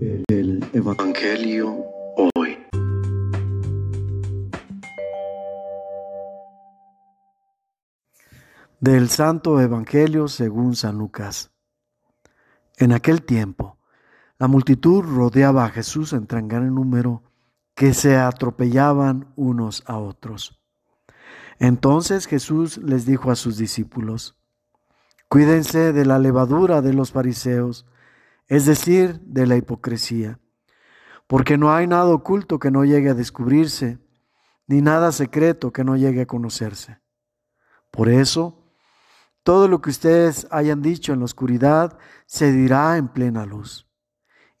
El Evangelio hoy. Del Santo Evangelio según San Lucas. En aquel tiempo, la multitud rodeaba a Jesús en tan gran número que se atropellaban unos a otros. Entonces Jesús les dijo a sus discípulos, Cuídense de la levadura de los fariseos, es decir, de la hipocresía, porque no hay nada oculto que no llegue a descubrirse, ni nada secreto que no llegue a conocerse. Por eso, todo lo que ustedes hayan dicho en la oscuridad se dirá en plena luz,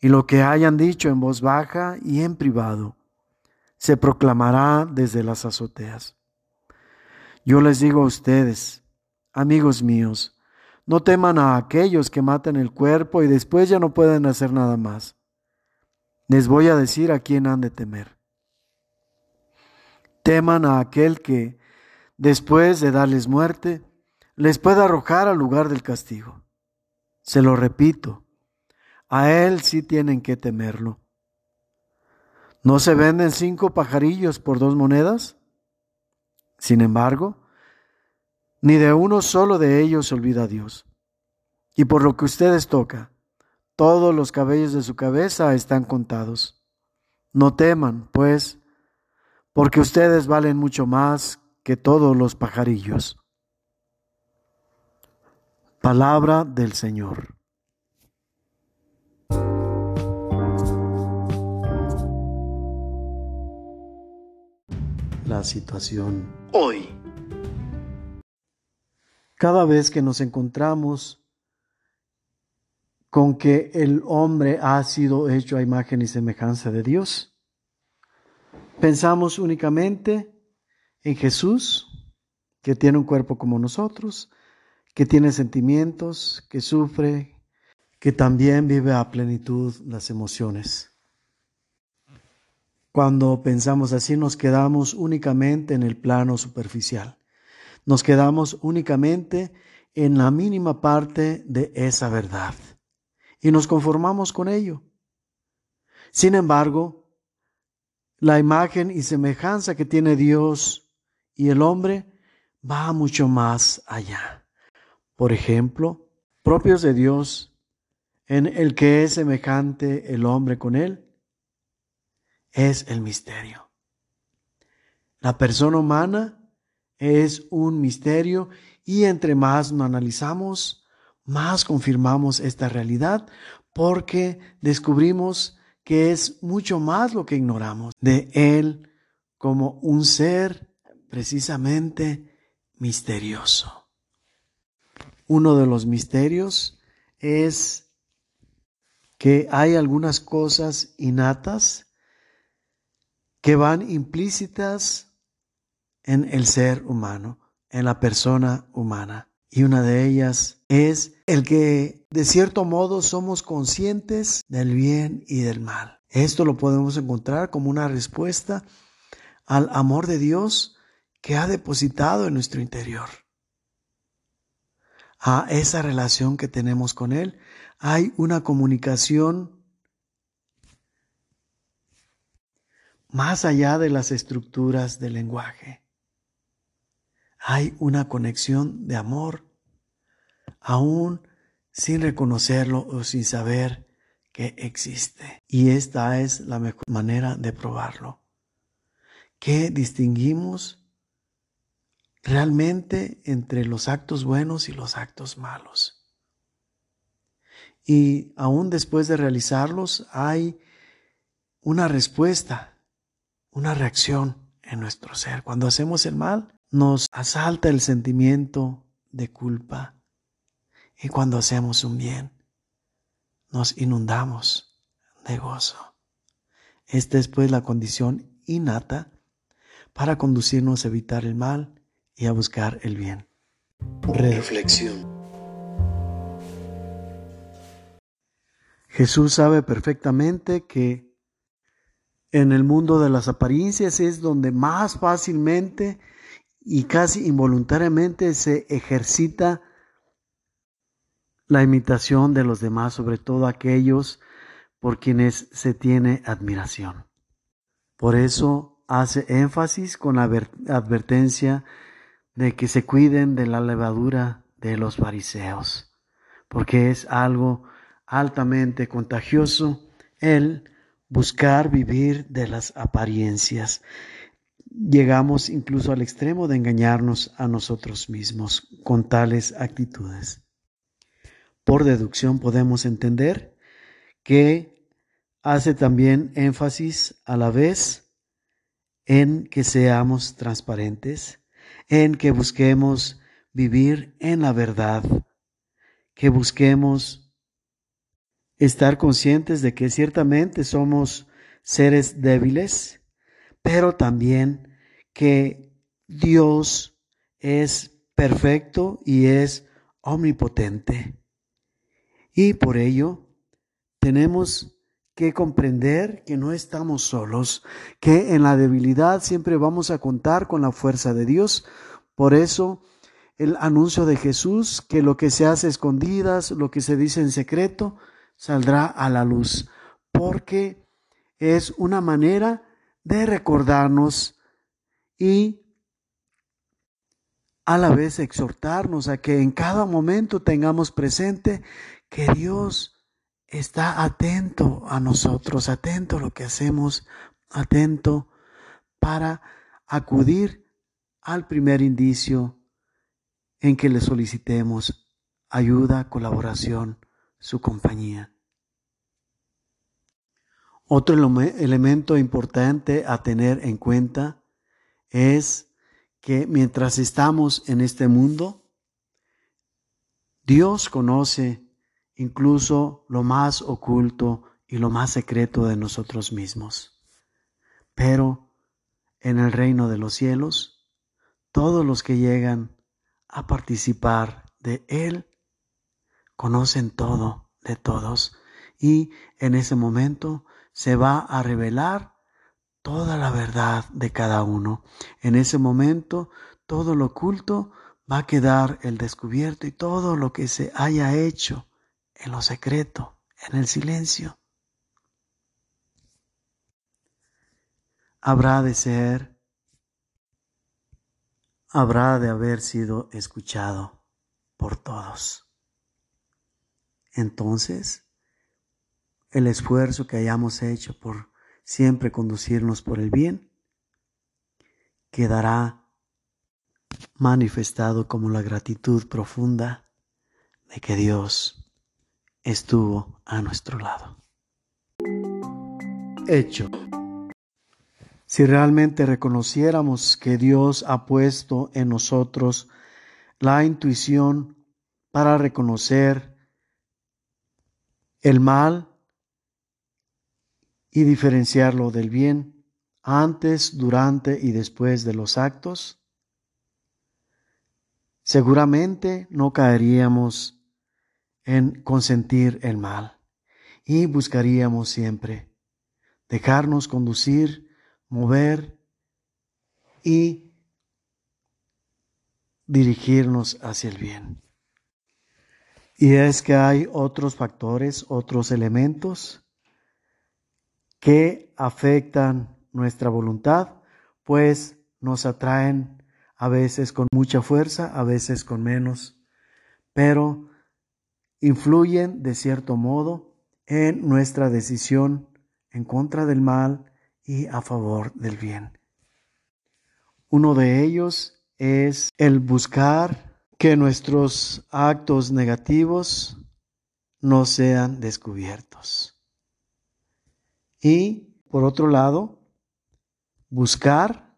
y lo que hayan dicho en voz baja y en privado se proclamará desde las azoteas. Yo les digo a ustedes, amigos míos, no teman a aquellos que matan el cuerpo y después ya no pueden hacer nada más. Les voy a decir a quién han de temer. Teman a aquel que, después de darles muerte, les pueda arrojar al lugar del castigo. Se lo repito, a él sí tienen que temerlo. ¿No se venden cinco pajarillos por dos monedas? Sin embargo, ni de uno solo de ellos se olvida Dios. Y por lo que ustedes toca, todos los cabellos de su cabeza están contados. No teman, pues, porque ustedes valen mucho más que todos los pajarillos. Palabra del Señor. La situación hoy. Cada vez que nos encontramos con que el hombre ha sido hecho a imagen y semejanza de Dios, pensamos únicamente en Jesús, que tiene un cuerpo como nosotros, que tiene sentimientos, que sufre, que también vive a plenitud las emociones. Cuando pensamos así nos quedamos únicamente en el plano superficial. Nos quedamos únicamente en la mínima parte de esa verdad y nos conformamos con ello. Sin embargo, la imagen y semejanza que tiene Dios y el hombre va mucho más allá. Por ejemplo, propios de Dios, en el que es semejante el hombre con él, es el misterio. La persona humana es un misterio y entre más lo analizamos, más confirmamos esta realidad porque descubrimos que es mucho más lo que ignoramos de Él como un ser precisamente misterioso. Uno de los misterios es que hay algunas cosas innatas que van implícitas en el ser humano, en la persona humana. Y una de ellas es el que de cierto modo somos conscientes del bien y del mal. Esto lo podemos encontrar como una respuesta al amor de Dios que ha depositado en nuestro interior. A esa relación que tenemos con Él hay una comunicación más allá de las estructuras del lenguaje hay una conexión de amor, aún sin reconocerlo o sin saber que existe. Y esta es la mejor manera de probarlo. ¿Qué distinguimos realmente entre los actos buenos y los actos malos? Y aún después de realizarlos hay una respuesta, una reacción en nuestro ser. Cuando hacemos el mal, nos asalta el sentimiento de culpa y cuando hacemos un bien, nos inundamos de gozo. Esta es pues la condición innata para conducirnos a evitar el mal y a buscar el bien. Reflexión. Jesús sabe perfectamente que en el mundo de las apariencias es donde más fácilmente y casi involuntariamente se ejercita la imitación de los demás, sobre todo aquellos por quienes se tiene admiración. Por eso hace énfasis con la advertencia de que se cuiden de la levadura de los fariseos, porque es algo altamente contagioso el buscar vivir de las apariencias. Llegamos incluso al extremo de engañarnos a nosotros mismos con tales actitudes. Por deducción podemos entender que hace también énfasis a la vez en que seamos transparentes, en que busquemos vivir en la verdad, que busquemos estar conscientes de que ciertamente somos seres débiles, pero también que Dios es perfecto y es omnipotente. Y por ello tenemos que comprender que no estamos solos, que en la debilidad siempre vamos a contar con la fuerza de Dios. Por eso el anuncio de Jesús, que lo que se hace escondidas, lo que se dice en secreto, saldrá a la luz, porque es una manera de recordarnos y a la vez exhortarnos a que en cada momento tengamos presente que Dios está atento a nosotros, atento a lo que hacemos, atento para acudir al primer indicio en que le solicitemos ayuda, colaboración, su compañía. Otro elemento importante a tener en cuenta es que mientras estamos en este mundo, Dios conoce incluso lo más oculto y lo más secreto de nosotros mismos. Pero en el reino de los cielos, todos los que llegan a participar de Él conocen todo de todos y en ese momento se va a revelar toda la verdad de cada uno. En ese momento todo lo oculto va a quedar el descubierto y todo lo que se haya hecho en lo secreto, en el silencio, habrá de ser, habrá de haber sido escuchado por todos entonces el esfuerzo que hayamos hecho por siempre conducirnos por el bien quedará manifestado como la gratitud profunda de que Dios estuvo a nuestro lado. Hecho. Si realmente reconociéramos que Dios ha puesto en nosotros la intuición para reconocer el mal y diferenciarlo del bien antes, durante y después de los actos, seguramente no caeríamos en consentir el mal y buscaríamos siempre dejarnos conducir, mover y dirigirnos hacia el bien. Y es que hay otros factores, otros elementos que afectan nuestra voluntad, pues nos atraen a veces con mucha fuerza, a veces con menos, pero influyen de cierto modo en nuestra decisión en contra del mal y a favor del bien. Uno de ellos es el buscar que nuestros actos negativos no sean descubiertos. Y, por otro lado, buscar,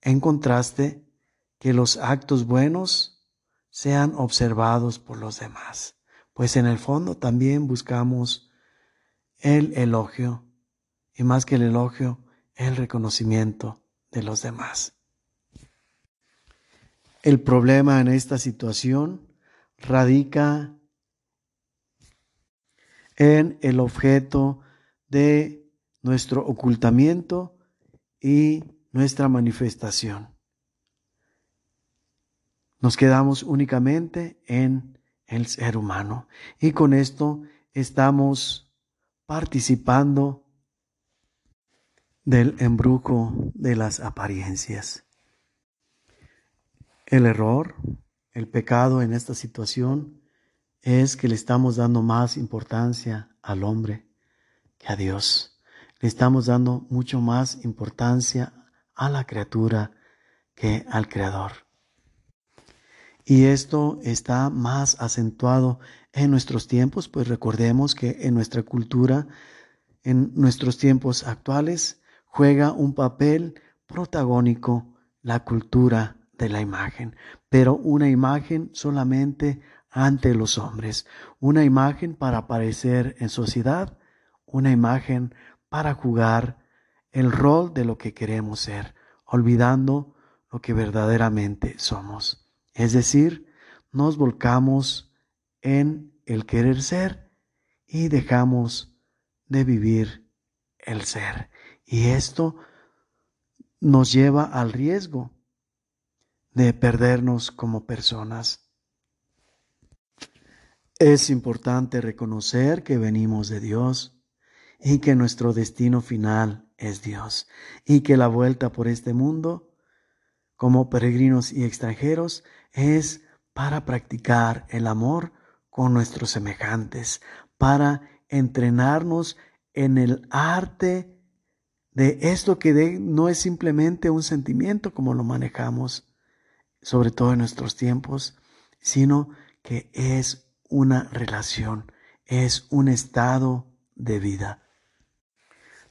en contraste, que los actos buenos sean observados por los demás. Pues en el fondo también buscamos el elogio, y más que el elogio, el reconocimiento de los demás. El problema en esta situación radica en el objeto de nuestro ocultamiento y nuestra manifestación. Nos quedamos únicamente en el ser humano y con esto estamos participando del embrujo de las apariencias. El error, el pecado en esta situación es que le estamos dando más importancia al hombre que a Dios. Le estamos dando mucho más importancia a la criatura que al Creador. Y esto está más acentuado en nuestros tiempos, pues recordemos que en nuestra cultura, en nuestros tiempos actuales, juega un papel protagónico la cultura de la imagen, pero una imagen solamente ante los hombres, una imagen para aparecer en sociedad, una imagen para jugar el rol de lo que queremos ser, olvidando lo que verdaderamente somos. Es decir, nos volcamos en el querer ser y dejamos de vivir el ser. Y esto nos lleva al riesgo de perdernos como personas. Es importante reconocer que venimos de Dios y que nuestro destino final es Dios y que la vuelta por este mundo como peregrinos y extranjeros es para practicar el amor con nuestros semejantes, para entrenarnos en el arte de esto que no es simplemente un sentimiento como lo manejamos, sobre todo en nuestros tiempos, sino que es una relación, es un estado de vida.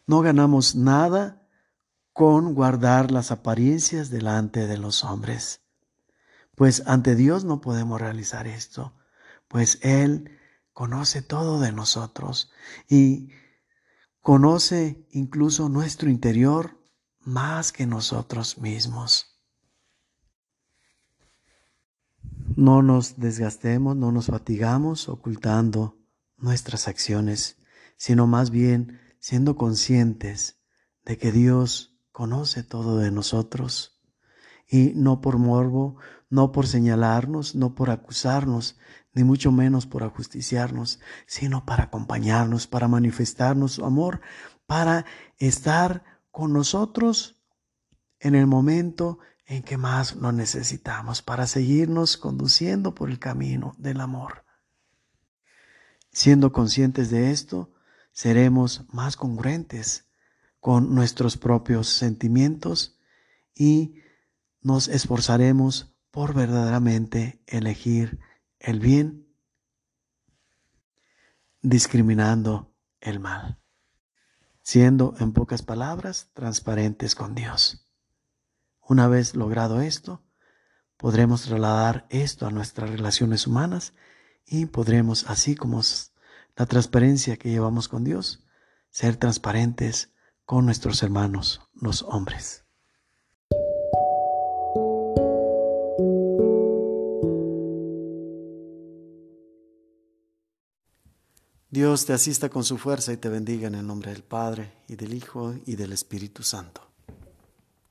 No ganamos nada con guardar las apariencias delante de los hombres, pues ante Dios no podemos realizar esto, pues Él conoce todo de nosotros y conoce incluso nuestro interior más que nosotros mismos. No nos desgastemos, no nos fatigamos ocultando nuestras acciones, sino más bien siendo conscientes de que Dios conoce todo de nosotros y no por morbo, no por señalarnos, no por acusarnos, ni mucho menos por ajusticiarnos, sino para acompañarnos, para manifestarnos su amor, para estar con nosotros en el momento en que más lo necesitamos, para seguirnos conduciendo por el camino del amor. Siendo conscientes de esto, seremos más congruentes con nuestros propios sentimientos y nos esforzaremos por verdaderamente elegir el bien discriminando el mal, siendo en pocas palabras transparentes con Dios. Una vez logrado esto, podremos trasladar esto a nuestras relaciones humanas y podremos, así como la transparencia que llevamos con Dios, ser transparentes con nuestros hermanos, los hombres. Dios te asista con su fuerza y te bendiga en el nombre del Padre, y del Hijo, y del Espíritu Santo.